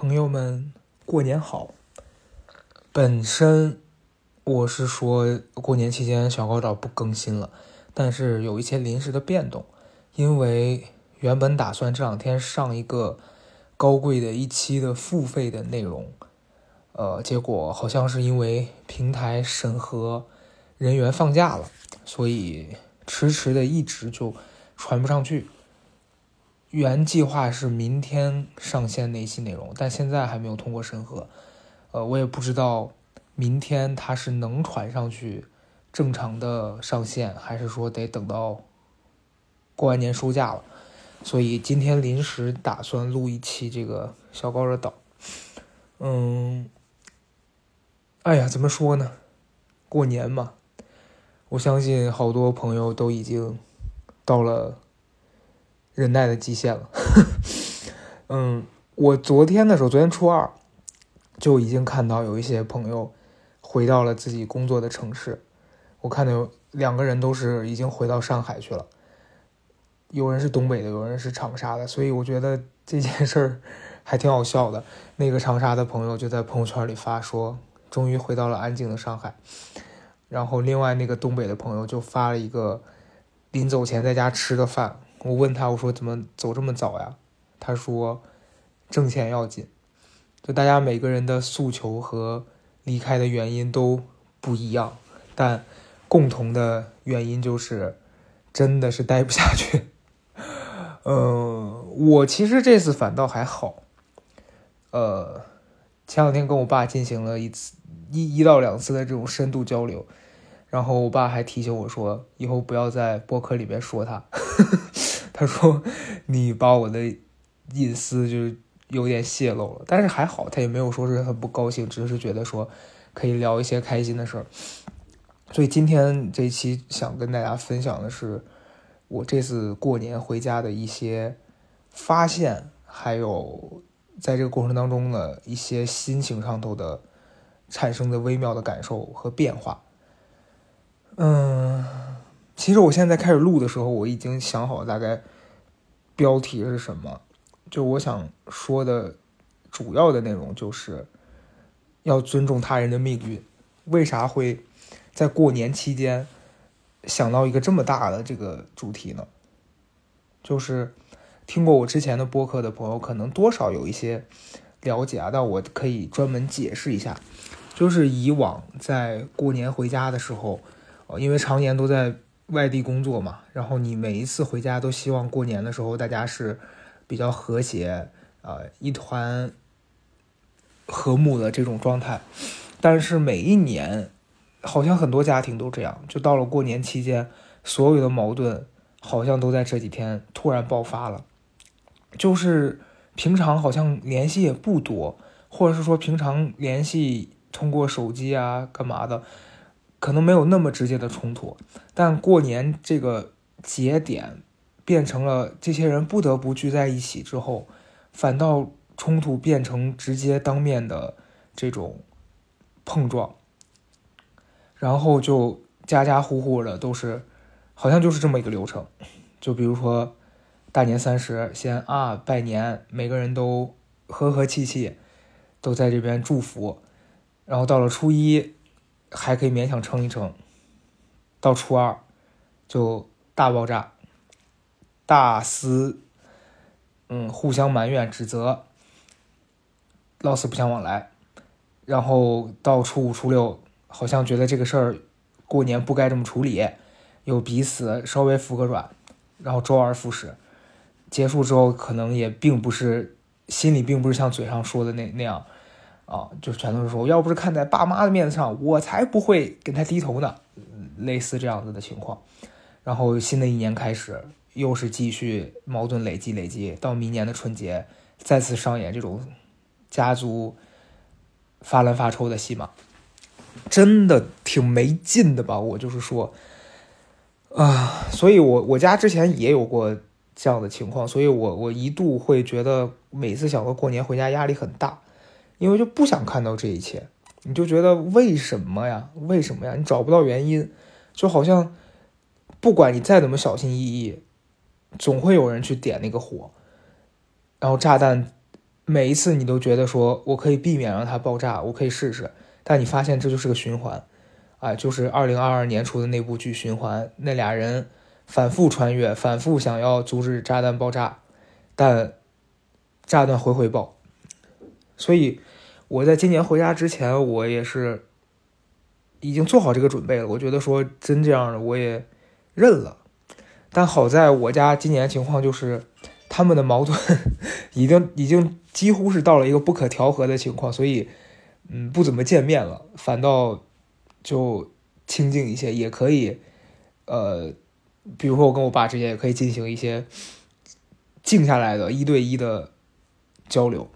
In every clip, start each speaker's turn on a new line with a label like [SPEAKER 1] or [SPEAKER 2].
[SPEAKER 1] 朋友们，过年好！本身我是说过年期间小高岛不更新了，但是有一些临时的变动，因为原本打算这两天上一个高贵的一期的付费的内容，呃，结果好像是因为平台审核人员放假了，所以迟迟的一直就传不上去。原计划是明天上线那期内容，但现在还没有通过审核。呃，我也不知道明天它是能传上去正常的上线，还是说得等到过完年收假了。所以今天临时打算录一期这个小高的岛。嗯，哎呀，怎么说呢？过年嘛，我相信好多朋友都已经到了。忍耐的极限了。嗯，我昨天的时候，昨天初二就已经看到有一些朋友回到了自己工作的城市。我看到有两个人都是已经回到上海去了，有人是东北的，有人是长沙的。所以我觉得这件事儿还挺好笑的。那个长沙的朋友就在朋友圈里发说，终于回到了安静的上海。然后另外那个东北的朋友就发了一个临走前在家吃的饭。我问他，我说怎么走这么早呀？他说挣钱要紧。就大家每个人的诉求和离开的原因都不一样，但共同的原因就是真的是待不下去。嗯，我其实这次反倒还好。呃，前两天跟我爸进行了一次一一到两次的这种深度交流，然后我爸还提醒我说，以后不要在播客里面说他。他说：“你把我的隐私就有点泄露了，但是还好，他也没有说是很不高兴，只是觉得说可以聊一些开心的事儿。所以今天这一期想跟大家分享的是我这次过年回家的一些发现，还有在这个过程当中的一些心情上头的产生的微妙的感受和变化。嗯。”其实我现在开始录的时候，我已经想好大概标题是什么。就我想说的主要的内容，就是要尊重他人的命运。为啥会在过年期间想到一个这么大的这个主题呢？就是听过我之前的播客的朋友，可能多少有一些了解啊。但我可以专门解释一下，就是以往在过年回家的时候，呃，因为常年都在。外地工作嘛，然后你每一次回家都希望过年的时候大家是比较和谐，呃，一团和睦的这种状态。但是每一年，好像很多家庭都这样，就到了过年期间，所有的矛盾好像都在这几天突然爆发了。就是平常好像联系也不多，或者是说平常联系通过手机啊干嘛的。可能没有那么直接的冲突，但过年这个节点变成了这些人不得不聚在一起之后，反倒冲突变成直接当面的这种碰撞，然后就家家户户的都是，好像就是这么一个流程。就比如说大年三十先啊拜年，每个人都和和气气，都在这边祝福，然后到了初一。还可以勉强撑一撑，到初二就大爆炸，大撕，嗯，互相埋怨指责，老死不相往来，然后到初五初六，好像觉得这个事儿过年不该这么处理，又彼此稍微服个软，然后周而复始，结束之后可能也并不是心里并不是像嘴上说的那那样。啊，就全都是说，要不是看在爸妈的面子上，我才不会跟他低头呢。类似这样子的情况，然后新的一年开始，又是继续矛盾累积累积，到明年的春节再次上演这种家族发烂发臭的戏码，真的挺没劲的吧？我就是说，啊，所以我我家之前也有过这样的情况，所以我我一度会觉得每次想到过年回家压力很大。因为就不想看到这一切，你就觉得为什么呀？为什么呀？你找不到原因，就好像不管你再怎么小心翼翼，总会有人去点那个火，然后炸弹每一次你都觉得说我可以避免让它爆炸，我可以试试，但你发现这就是个循环，啊，就是二零二二年出的那部剧《循环》，那俩人反复穿越，反复想要阻止炸弹爆炸，但炸弹回回爆。所以我在今年回家之前，我也是已经做好这个准备了。我觉得说真这样的，我也认了。但好在我家今年情况就是，他们的矛盾 已经已经几乎是到了一个不可调和的情况，所以，嗯，不怎么见面了，反倒就清静一些，也可以，呃，比如说我跟我爸之间也可以进行一些静下来的一对一的交流。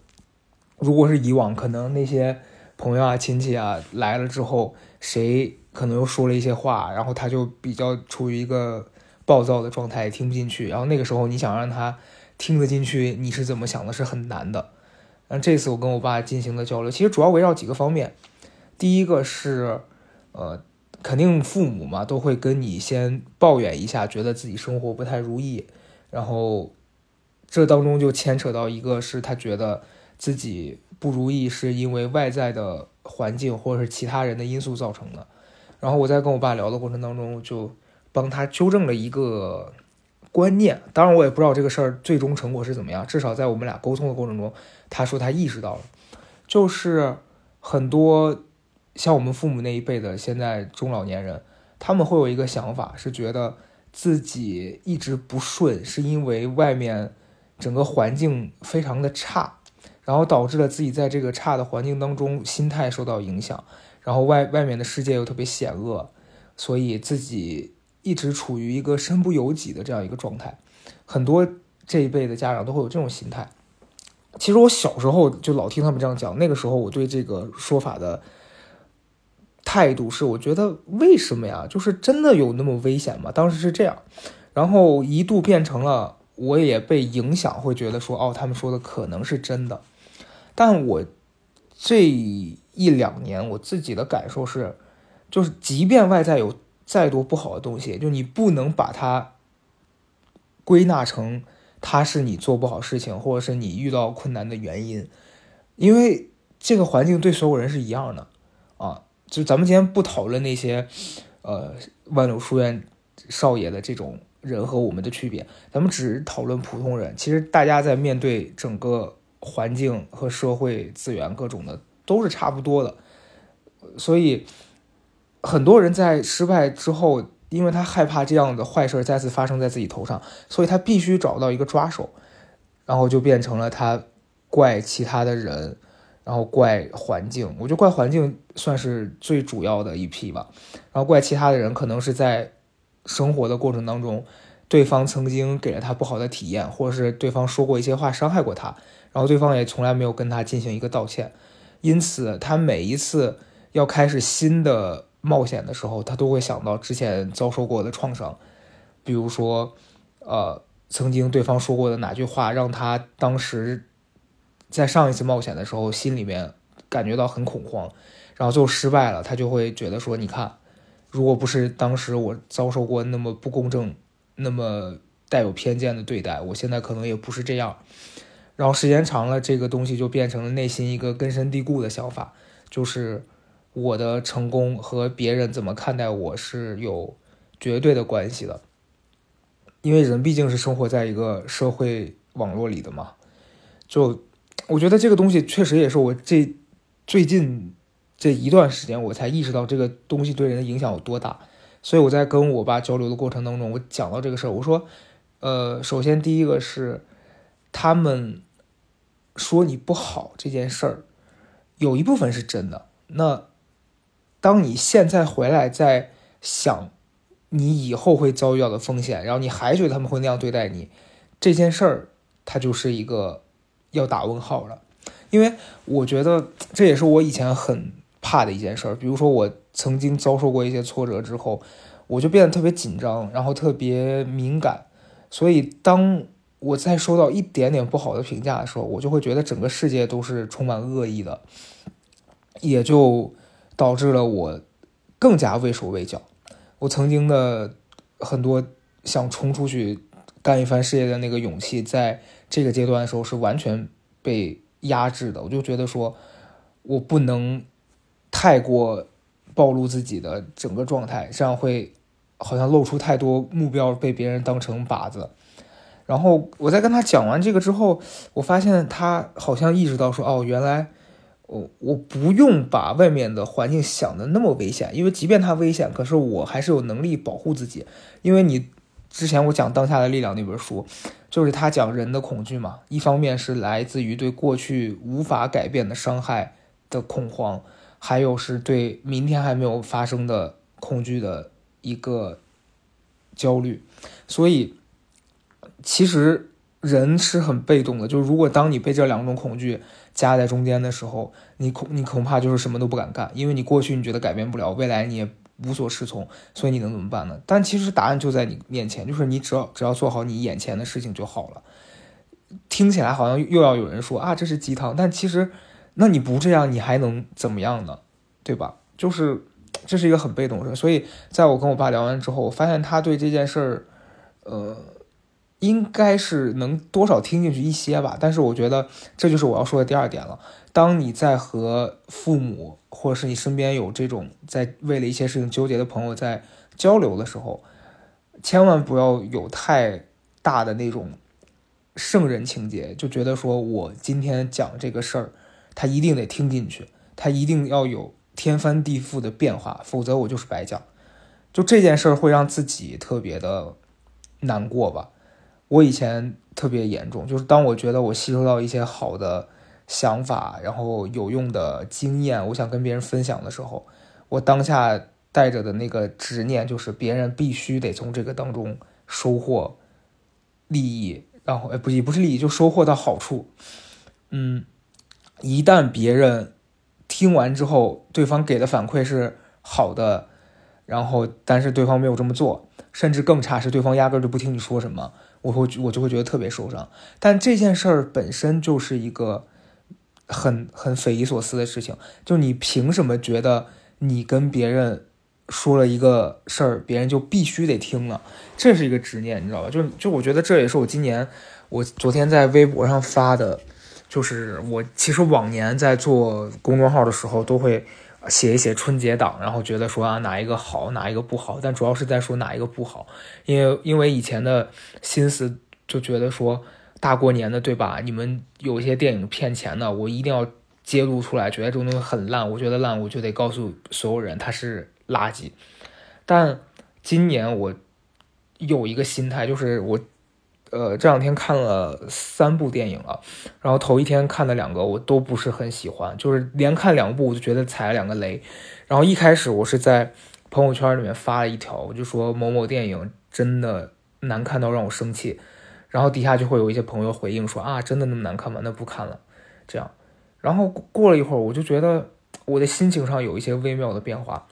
[SPEAKER 1] 如果是以往，可能那些朋友啊、亲戚啊来了之后，谁可能又说了一些话，然后他就比较处于一个。暴躁的状态听不进去，然后那个时候你想让他听得进去，你是怎么想的？是很难的。那这次我跟我爸进行的交流，其实主要围绕几个方面。第一个是，呃，肯定父母嘛都会跟你先抱怨一下，觉得自己生活不太如意，然后这当中就牵扯到一个是他觉得自己不如意是因为外在的环境或者是其他人的因素造成的。然后我在跟我爸聊的过程当中就。帮他纠正了一个观念，当然我也不知道这个事儿最终成果是怎么样。至少在我们俩沟通的过程中，他说他意识到了，就是很多像我们父母那一辈的现在中老年人，他们会有一个想法，是觉得自己一直不顺，是因为外面整个环境非常的差，然后导致了自己在这个差的环境当中心态受到影响，然后外外面的世界又特别险恶，所以自己。一直处于一个身不由己的这样一个状态，很多这一辈的家长都会有这种心态。其实我小时候就老听他们这样讲，那个时候我对这个说法的态度是，我觉得为什么呀？就是真的有那么危险吗？当时是这样，然后一度变成了我也被影响，会觉得说，哦，他们说的可能是真的。但我这一两年我自己的感受是，就是即便外在有。再多不好的东西，就你不能把它归纳成它是你做不好事情，或者是你遇到困难的原因，因为这个环境对所有人是一样的啊。就咱们今天不讨论那些呃万柳书院少爷的这种人和我们的区别，咱们只讨论普通人。其实大家在面对整个环境和社会资源各种的都是差不多的，所以。很多人在失败之后，因为他害怕这样的坏事再次发生在自己头上，所以他必须找到一个抓手，然后就变成了他怪其他的人，然后怪环境。我觉得怪环境算是最主要的一批吧，然后怪其他的人可能是在生活的过程当中，对方曾经给了他不好的体验，或者是对方说过一些话伤害过他，然后对方也从来没有跟他进行一个道歉，因此他每一次要开始新的。冒险的时候，他都会想到之前遭受过的创伤，比如说，呃，曾经对方说过的哪句话让他当时在上一次冒险的时候心里面感觉到很恐慌，然后最后失败了，他就会觉得说，你看，如果不是当时我遭受过那么不公正、那么带有偏见的对待，我现在可能也不是这样。然后时间长了，这个东西就变成了内心一个根深蒂固的想法，就是。我的成功和别人怎么看待我是有绝对的关系的，因为人毕竟是生活在一个社会网络里的嘛。就我觉得这个东西确实也是我这最近这一段时间我才意识到这个东西对人的影响有多大。所以我在跟我爸交流的过程当中，我讲到这个事儿，我说，呃，首先第一个是他们说你不好这件事儿，有一部分是真的，那。当你现在回来再想你以后会遭遇到的风险，然后你还觉得他们会那样对待你，这件事儿它就是一个要打问号了。因为我觉得这也是我以前很怕的一件事儿。比如说我曾经遭受过一些挫折之后，我就变得特别紧张，然后特别敏感。所以当我在收到一点点不好的评价的时候，我就会觉得整个世界都是充满恶意的，也就。导致了我更加畏手畏脚。我曾经的很多想冲出去干一番事业的那个勇气，在这个阶段的时候是完全被压制的。我就觉得说，我不能太过暴露自己的整个状态，这样会好像露出太多目标，被别人当成靶子。然后我在跟他讲完这个之后，我发现他好像意识到说，哦，原来我我不用把外面的环境想的那么危险，因为即便它危险，可是我还是有能力保护自己。因为你之前我讲《当下的力量》那本书，就是他讲人的恐惧嘛，一方面是来自于对过去无法改变的伤害的恐慌，还有是对明天还没有发生的恐惧的一个焦虑，所以。其实人是很被动的，就是如果当你被这两种恐惧夹在中间的时候，你恐你恐怕就是什么都不敢干，因为你过去你觉得改变不了，未来你也无所适从，所以你能怎么办呢？但其实答案就在你面前，就是你只要只要做好你眼前的事情就好了。听起来好像又要有人说啊这是鸡汤，但其实那你不这样你还能怎么样呢？对吧？就是这是一个很被动的，所以在我跟我爸聊完之后，我发现他对这件事儿，呃。应该是能多少听进去一些吧，但是我觉得这就是我要说的第二点了。当你在和父母或者是你身边有这种在为了一些事情纠结的朋友在交流的时候，千万不要有太大的那种圣人情节，就觉得说我今天讲这个事儿，他一定得听进去，他一定要有天翻地覆的变化，否则我就是白讲。就这件事儿会让自己特别的难过吧。我以前特别严重，就是当我觉得我吸收到一些好的想法，然后有用的经验，我想跟别人分享的时候，我当下带着的那个执念就是别人必须得从这个当中收获利益，然后哎不也不是利益，就收获到好处。嗯，一旦别人听完之后，对方给的反馈是好的，然后但是对方没有这么做，甚至更差是对方压根就不听你说什么。我会我就会觉得特别受伤，但这件事儿本身就是一个很很匪夷所思的事情。就你凭什么觉得你跟别人说了一个事儿，别人就必须得听呢？这是一个执念，你知道吧？就就我觉得这也是我今年我昨天在微博上发的，就是我其实往年在做公众号的时候都会。写一写春节档，然后觉得说啊哪一个好，哪一个不好，但主要是在说哪一个不好，因为因为以前的心思就觉得说大过年的对吧？你们有一些电影骗钱的，我一定要揭露出来，觉得这种东西很烂，我觉得烂，我就得告诉所有人它是垃圾。但今年我有一个心态，就是我。呃，这两天看了三部电影了，然后头一天看的两个我都不是很喜欢，就是连看两部我就觉得踩了两个雷。然后一开始我是在朋友圈里面发了一条，我就说某某电影真的难看到让我生气，然后底下就会有一些朋友回应说啊，真的那么难看吗？那不看了。这样，然后过了一会儿，我就觉得我的心情上有一些微妙的变化。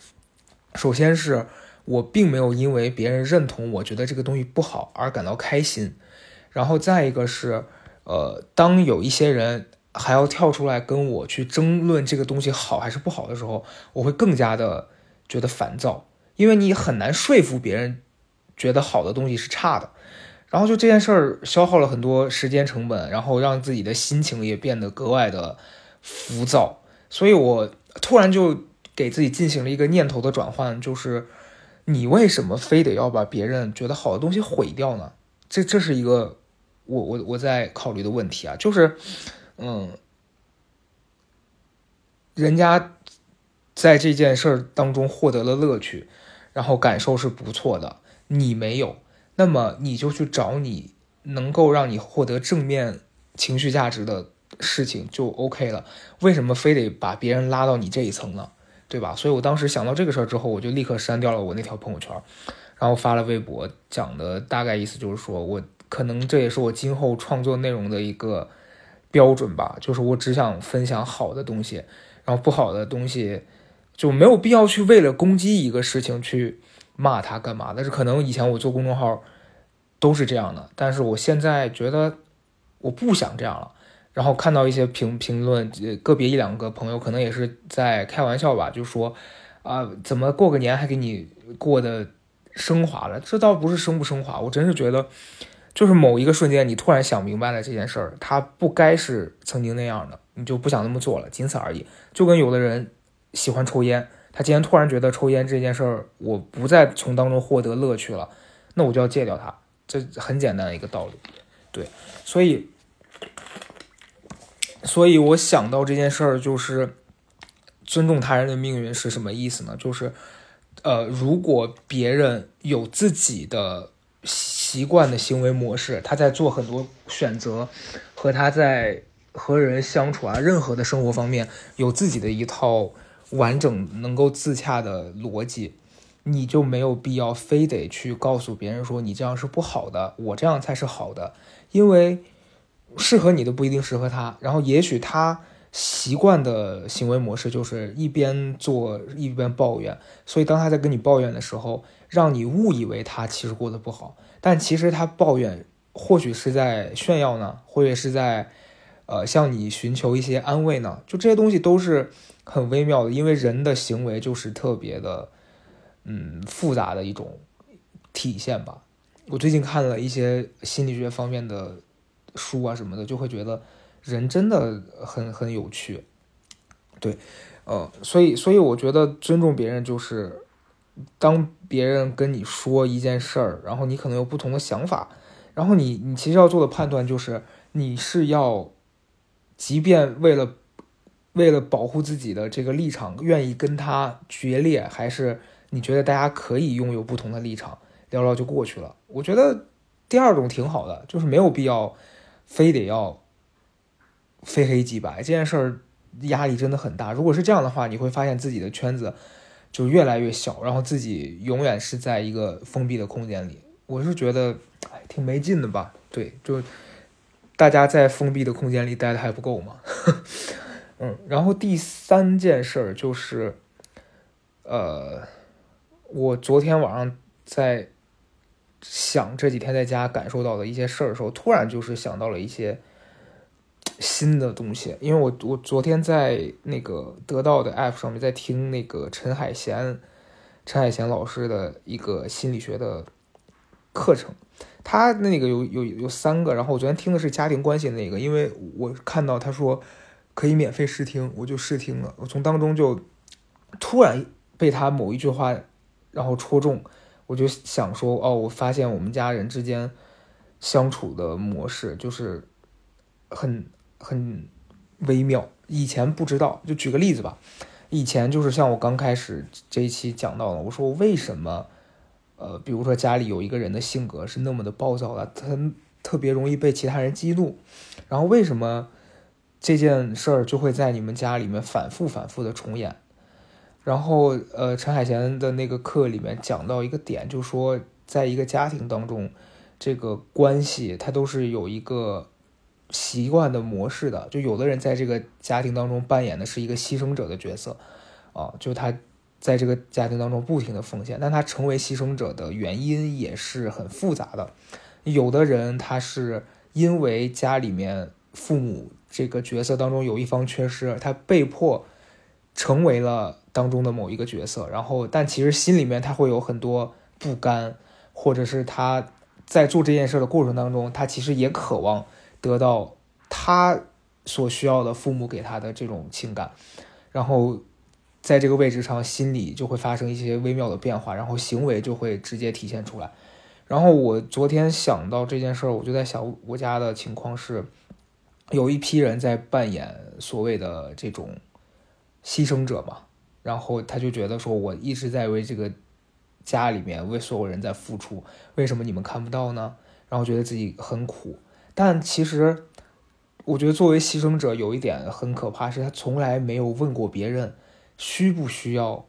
[SPEAKER 1] 首先是我并没有因为别人认同我觉得这个东西不好而感到开心。然后再一个是，呃，当有一些人还要跳出来跟我去争论这个东西好还是不好的时候，我会更加的觉得烦躁，因为你很难说服别人觉得好的东西是差的。然后就这件事儿消耗了很多时间成本，然后让自己的心情也变得格外的浮躁。所以我突然就给自己进行了一个念头的转换，就是你为什么非得要把别人觉得好的东西毁掉呢？这这是一个。我我我在考虑的问题啊，就是，嗯，人家在这件事儿当中获得了乐趣，然后感受是不错的，你没有，那么你就去找你能够让你获得正面情绪价值的事情就 OK 了。为什么非得把别人拉到你这一层呢？对吧？所以我当时想到这个事儿之后，我就立刻删掉了我那条朋友圈，然后发了微博，讲的大概意思就是说我。可能这也是我今后创作内容的一个标准吧，就是我只想分享好的东西，然后不好的东西就没有必要去为了攻击一个事情去骂他干嘛。但是可能以前我做公众号都是这样的，但是我现在觉得我不想这样了。然后看到一些评评论，个别一两个朋友可能也是在开玩笑吧，就说啊，怎么过个年还给你过的升华了？这倒不是升不升华，我真是觉得。就是某一个瞬间，你突然想明白了这件事儿，它不该是曾经那样的，你就不想那么做了，仅此而已。就跟有的人喜欢抽烟，他今天突然觉得抽烟这件事儿，我不再从当中获得乐趣了，那我就要戒掉它，这很简单的一个道理。对，所以，所以我想到这件事儿，就是尊重他人的命运是什么意思呢？就是，呃，如果别人有自己的。习惯的行为模式，他在做很多选择，和他在和人相处啊，任何的生活方面有自己的一套完整能够自洽的逻辑，你就没有必要非得去告诉别人说你这样是不好的，我这样才是好的，因为适合你的不一定适合他，然后也许他习惯的行为模式就是一边做一边抱怨，所以当他在跟你抱怨的时候。让你误以为他其实过得不好，但其实他抱怨，或许是在炫耀呢，或者是在，呃，向你寻求一些安慰呢。就这些东西都是很微妙的，因为人的行为就是特别的，嗯，复杂的一种体现吧。我最近看了一些心理学方面的书啊什么的，就会觉得人真的很很有趣。对，呃，所以所以我觉得尊重别人就是。当别人跟你说一件事儿，然后你可能有不同的想法，然后你你其实要做的判断就是，你是要，即便为了为了保护自己的这个立场，愿意跟他决裂，还是你觉得大家可以拥有不同的立场，聊聊就过去了。我觉得第二种挺好的，就是没有必要非得要非黑即白，这件事儿压力真的很大。如果是这样的话，你会发现自己的圈子。就越来越小，然后自己永远是在一个封闭的空间里。我是觉得，哎，挺没劲的吧？对，就大家在封闭的空间里待的还不够吗？嗯，然后第三件事儿就是，呃，我昨天晚上在想这几天在家感受到的一些事儿的时候，突然就是想到了一些。新的东西，因为我我昨天在那个得到的 app 上面在听那个陈海贤，陈海贤老师的一个心理学的课程，他那个有有有三个，然后我昨天听的是家庭关系那个，因为我看到他说可以免费试听，我就试听了，我从当中就突然被他某一句话然后戳中，我就想说哦，我发现我们家人之间相处的模式就是很。很微妙，以前不知道。就举个例子吧，以前就是像我刚开始这一期讲到的，我说为什么，呃，比如说家里有一个人的性格是那么的暴躁的，他特别容易被其他人激怒，然后为什么这件事儿就会在你们家里面反复反复的重演？然后，呃，陈海贤的那个课里面讲到一个点，就说在一个家庭当中，这个关系它都是有一个。习惯的模式的，就有的人在这个家庭当中扮演的是一个牺牲者的角色，啊，就他在这个家庭当中不停的奉献，但他成为牺牲者的原因也是很复杂的。有的人他是因为家里面父母这个角色当中有一方缺失，他被迫成为了当中的某一个角色，然后但其实心里面他会有很多不甘，或者是他在做这件事的过程当中，他其实也渴望。得到他所需要的父母给他的这种情感，然后在这个位置上，心理就会发生一些微妙的变化，然后行为就会直接体现出来。然后我昨天想到这件事儿，我就在想，我家的情况是，有一批人在扮演所谓的这种牺牲者嘛，然后他就觉得说，我一直在为这个家里面为所有人在付出，为什么你们看不到呢？然后觉得自己很苦。但其实，我觉得作为牺牲者有一点很可怕，是他从来没有问过别人需不需要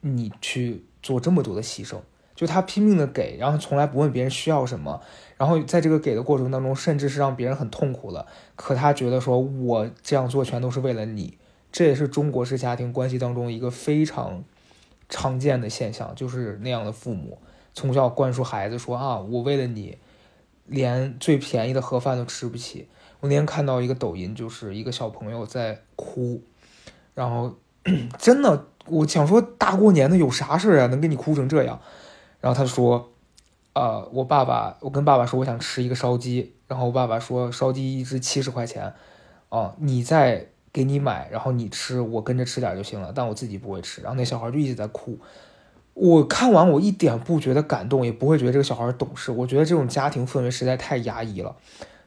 [SPEAKER 1] 你去做这么多的牺牲，就他拼命的给，然后从来不问别人需要什么，然后在这个给的过程当中，甚至是让别人很痛苦的。可他觉得说我这样做全都是为了你，这也是中国式家庭关系当中一个非常常见的现象，就是那样的父母从小灌输孩子说啊，我为了你。连最便宜的盒饭都吃不起。我那天看到一个抖音，就是一个小朋友在哭，然后 真的，我想说大过年的有啥事儿啊，能给你哭成这样？然后他说，呃，我爸爸，我跟爸爸说我想吃一个烧鸡，然后我爸爸说烧鸡一只七十块钱，哦，你再给你买，然后你吃，我跟着吃点就行了，但我自己不会吃。然后那小孩就一直在哭。我看完我一点不觉得感动，也不会觉得这个小孩懂事。我觉得这种家庭氛围实在太压抑了，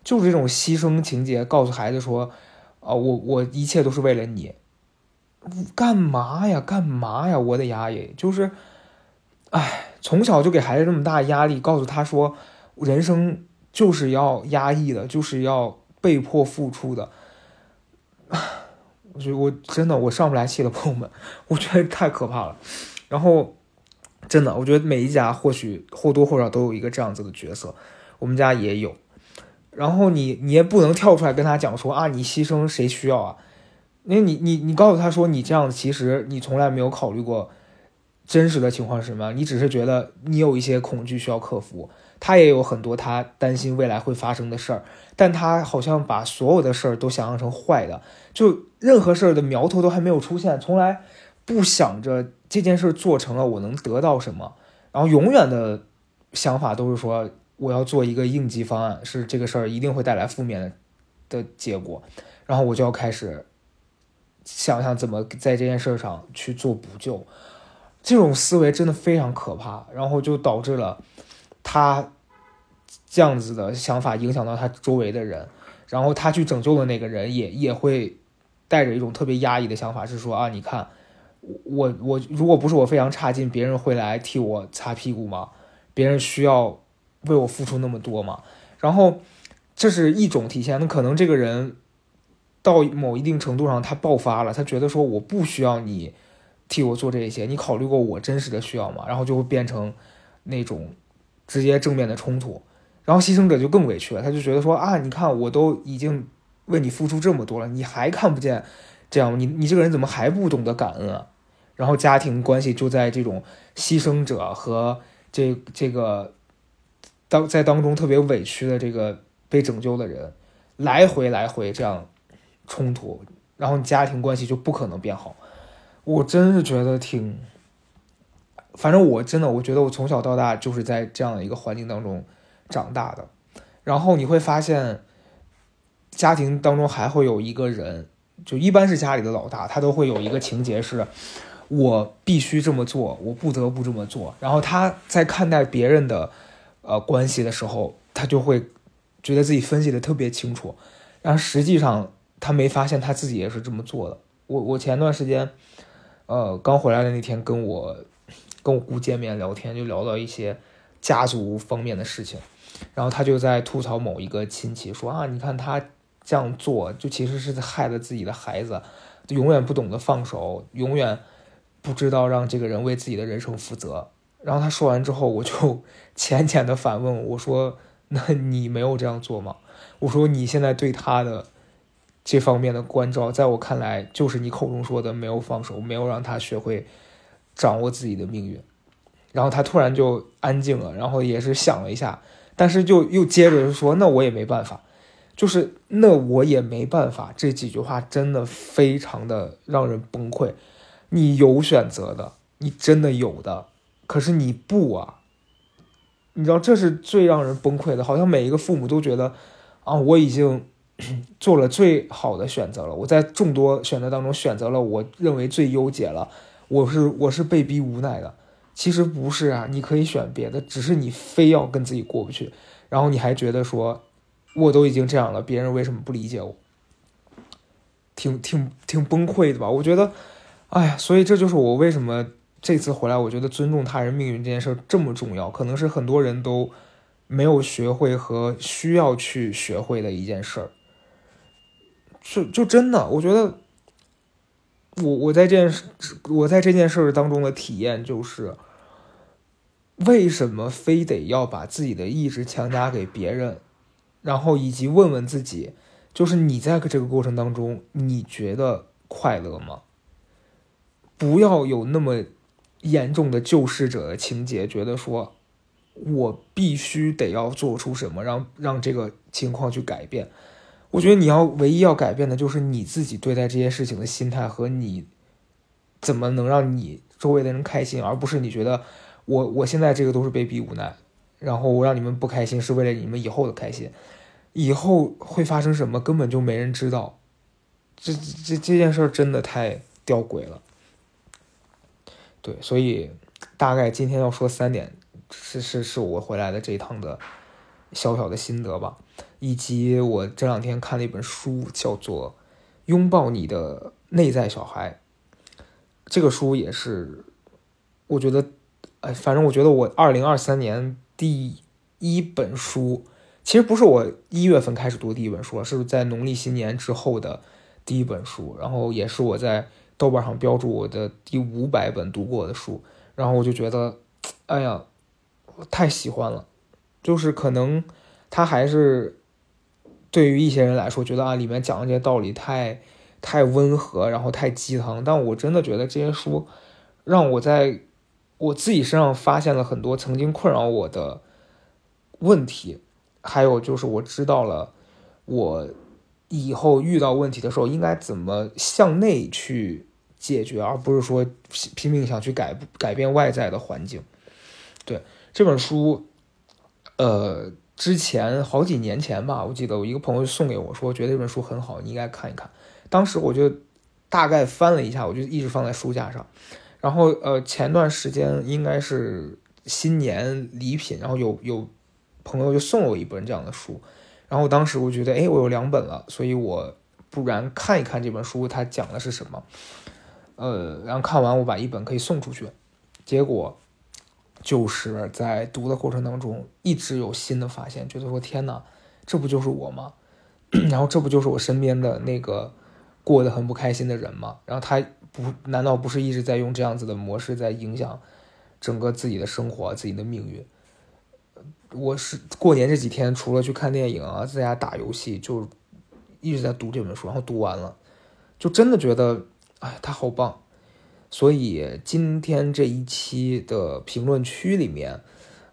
[SPEAKER 1] 就是这种牺牲情节，告诉孩子说，啊，我我一切都是为了你，干嘛呀，干嘛呀，我的压抑就是，哎。从小就给孩子这么大压力，告诉他说，人生就是要压抑的，就是要被迫付出的。我觉得我真的我上不来气了，朋友们，我觉得太可怕了。然后，真的，我觉得每一家或许或多或少都有一个这样子的角色，我们家也有。然后你你也不能跳出来跟他讲说啊，你牺牲谁需要啊？因为你你你告诉他说你这样子，其实你从来没有考虑过。真实的情况是什么？你只是觉得你有一些恐惧需要克服，他也有很多他担心未来会发生的事儿，但他好像把所有的事儿都想象成坏的，就任何事儿的苗头都还没有出现，从来不想着这件事做成了我能得到什么，然后永远的想法都是说我要做一个应急方案，是这个事儿一定会带来负面的的结果，然后我就要开始想想怎么在这件事上去做补救。这种思维真的非常可怕，然后就导致了他这样子的想法影响到他周围的人，然后他去拯救的那个人也也会带着一种特别压抑的想法，是说啊，你看我我如果不是我非常差劲，别人会来替我擦屁股吗？别人需要为我付出那么多吗？然后这是一种体现，那可能这个人到某一定程度上他爆发了，他觉得说我不需要你。替我做这些，你考虑过我真实的需要吗？然后就会变成那种直接正面的冲突，然后牺牲者就更委屈了，他就觉得说啊，你看我都已经为你付出这么多了，你还看不见这样，你你这个人怎么还不懂得感恩啊？然后家庭关系就在这种牺牲者和这这个当在当中特别委屈的这个被拯救的人来回来回这样冲突，然后你家庭关系就不可能变好。我真是觉得挺，反正我真的，我觉得我从小到大就是在这样的一个环境当中长大的。然后你会发现，家庭当中还会有一个人，就一般是家里的老大，他都会有一个情节是，我必须这么做，我不得不这么做。然后他在看待别人的呃关系的时候，他就会觉得自己分析的特别清楚，然后实际上他没发现他自己也是这么做的。我我前段时间。呃，刚回来的那天，跟我跟我姑见面聊天，就聊到一些家族方面的事情，然后他就在吐槽某一个亲戚，说啊，你看他这样做，就其实是害了自己的孩子，永远不懂得放手，永远不知道让这个人为自己的人生负责。然后他说完之后，我就 浅浅的反问我说，那你没有这样做吗？我说你现在对他的。这方面的关照，在我看来，就是你口中说的没有放手，没有让他学会掌握自己的命运。然后他突然就安静了，然后也是想了一下，但是就又接着说：“那我也没办法，就是那我也没办法。”这几句话真的非常的让人崩溃。你有选择的，你真的有的，可是你不啊！你知道这是最让人崩溃的，好像每一个父母都觉得啊，我已经。做了最好的选择了，我在众多选择当中选择了我认为最优解了。我是我是被逼无奈的，其实不是啊，你可以选别的，只是你非要跟自己过不去，然后你还觉得说，我都已经这样了，别人为什么不理解我？挺挺挺崩溃的吧？我觉得，哎呀，所以这就是我为什么这次回来，我觉得尊重他人命运这件事这么重要，可能是很多人都没有学会和需要去学会的一件事儿。就就真的，我觉得，我我在这件事，我在这件事当中的体验就是，为什么非得要把自己的意志强加给别人，然后以及问问自己，就是你在这个过程当中，你觉得快乐吗？不要有那么严重的救世者的情节，觉得说我必须得要做出什么，让让这个情况去改变。我觉得你要唯一要改变的就是你自己对待这些事情的心态和你怎么能让你周围的人开心，而不是你觉得我我现在这个都是被逼无奈，然后我让你们不开心是为了你们以后的开心，以后会发生什么根本就没人知道，这这这件事真的太吊诡了。对，所以大概今天要说三点，是是是我回来的这一趟的小小的心得吧，以及我这两天看了一本书，叫做《拥抱你的内在小孩》，这个书也是我觉得，哎，反正我觉得我二零二三年第一本书，其实不是我一月份开始读第一本书，是在农历新年之后的第一本书，然后也是我在。豆瓣上标注我的第五百本读过的书，然后我就觉得，哎呀，太喜欢了。就是可能他还是对于一些人来说，觉得啊里面讲的这些道理太太温和，然后太鸡汤。但我真的觉得这些书让我在我自己身上发现了很多曾经困扰我的问题，还有就是我知道了我以后遇到问题的时候应该怎么向内去。解决，而不是说拼命想去改改变外在的环境。对这本书，呃，之前好几年前吧，我记得我一个朋友送给我说，觉得这本书很好，你应该看一看。当时我就大概翻了一下，我就一直放在书架上。然后呃，前段时间应该是新年礼品，然后有有朋友就送了我一本这样的书。然后当时我觉得，哎，我有两本了，所以我不然看一看这本书它讲的是什么。呃，然后看完我把一本可以送出去，结果就是在读的过程当中一直有新的发现，觉得说天哪，这不就是我吗？然后这不就是我身边的那个过得很不开心的人吗？然后他不难道不是一直在用这样子的模式在影响整个自己的生活、自己的命运？我是过年这几天除了去看电影啊，在家打游戏，就一直在读这本书，然后读完了，就真的觉得。哎，他好棒！所以今天这一期的评论区里面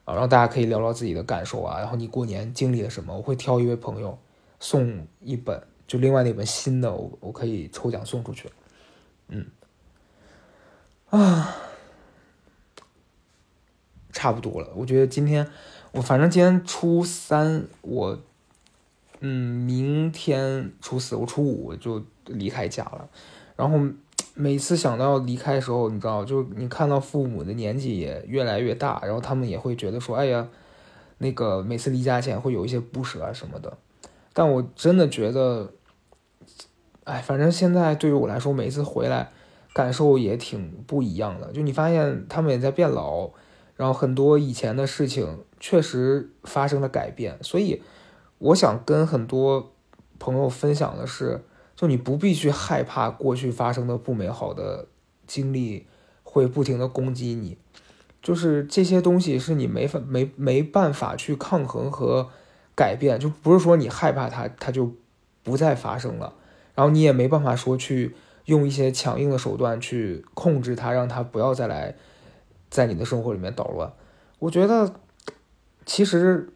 [SPEAKER 1] 啊，然后大家可以聊聊自己的感受啊。然后你过年经历了什么？我会挑一位朋友送一本，就另外那本新的，我我可以抽奖送出去。嗯，啊，差不多了。我觉得今天我反正今天初三，我嗯，明天初四，我初五就离开家了。然后每次想到离开的时候，你知道，就是你看到父母的年纪也越来越大，然后他们也会觉得说，哎呀，那个每次离家前会有一些不舍啊什么的。但我真的觉得，哎，反正现在对于我来说，每次回来感受也挺不一样的。就你发现他们也在变老，然后很多以前的事情确实发生了改变。所以我想跟很多朋友分享的是。就你不必去害怕过去发生的不美好的经历会不停的攻击你，就是这些东西是你没法没没办法去抗衡和改变，就不是说你害怕它它就不再发生了，然后你也没办法说去用一些强硬的手段去控制它，让它不要再来在你的生活里面捣乱。我觉得其实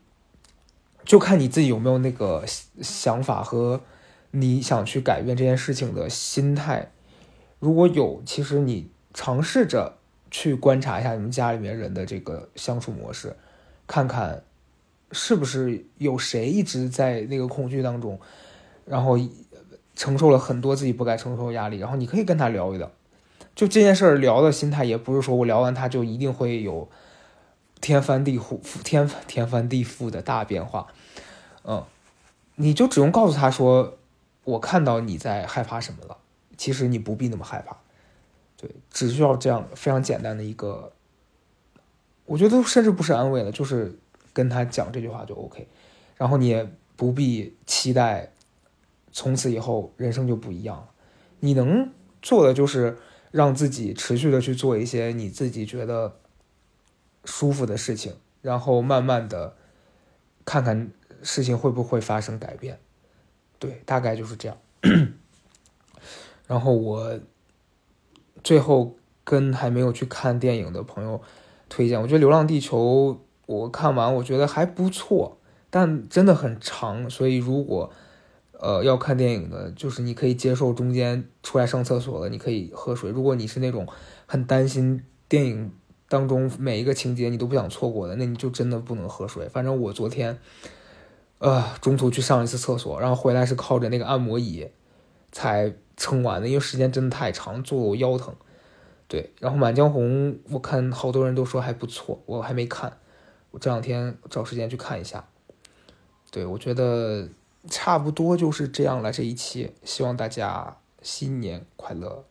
[SPEAKER 1] 就看你自己有没有那个想法和。你想去改变这件事情的心态，如果有，其实你尝试着去观察一下你们家里面人的这个相处模式，看看是不是有谁一直在那个恐惧当中，然后承受了很多自己不该承受的压力，然后你可以跟他聊一聊，就这件事儿聊的心态，也不是说我聊完他就一定会有天翻地覆、天天翻地覆的大变化，嗯，你就只用告诉他说。我看到你在害怕什么了，其实你不必那么害怕，对，只需要这样非常简单的一个，我觉得甚至不是安慰了，就是跟他讲这句话就 OK，然后你也不必期待从此以后人生就不一样了，你能做的就是让自己持续的去做一些你自己觉得舒服的事情，然后慢慢的看看事情会不会发生改变。对，大概就是这样。然后我最后跟还没有去看电影的朋友推荐，我觉得《流浪地球》我看完，我觉得还不错，但真的很长，所以如果呃要看电影的，就是你可以接受中间出来上厕所了，你可以喝水。如果你是那种很担心电影当中每一个情节你都不想错过的，那你就真的不能喝水。反正我昨天，呃，中途去上一次厕所，然后回来是靠着那个按摩椅才撑完的，因为时间真的太长，坐我腰疼。对，然后《满江红》我看好多人都说还不错，我还没看，我这两天找时间去看一下。对，我觉得差不多就是这样了。这一期，希望大家新年快乐。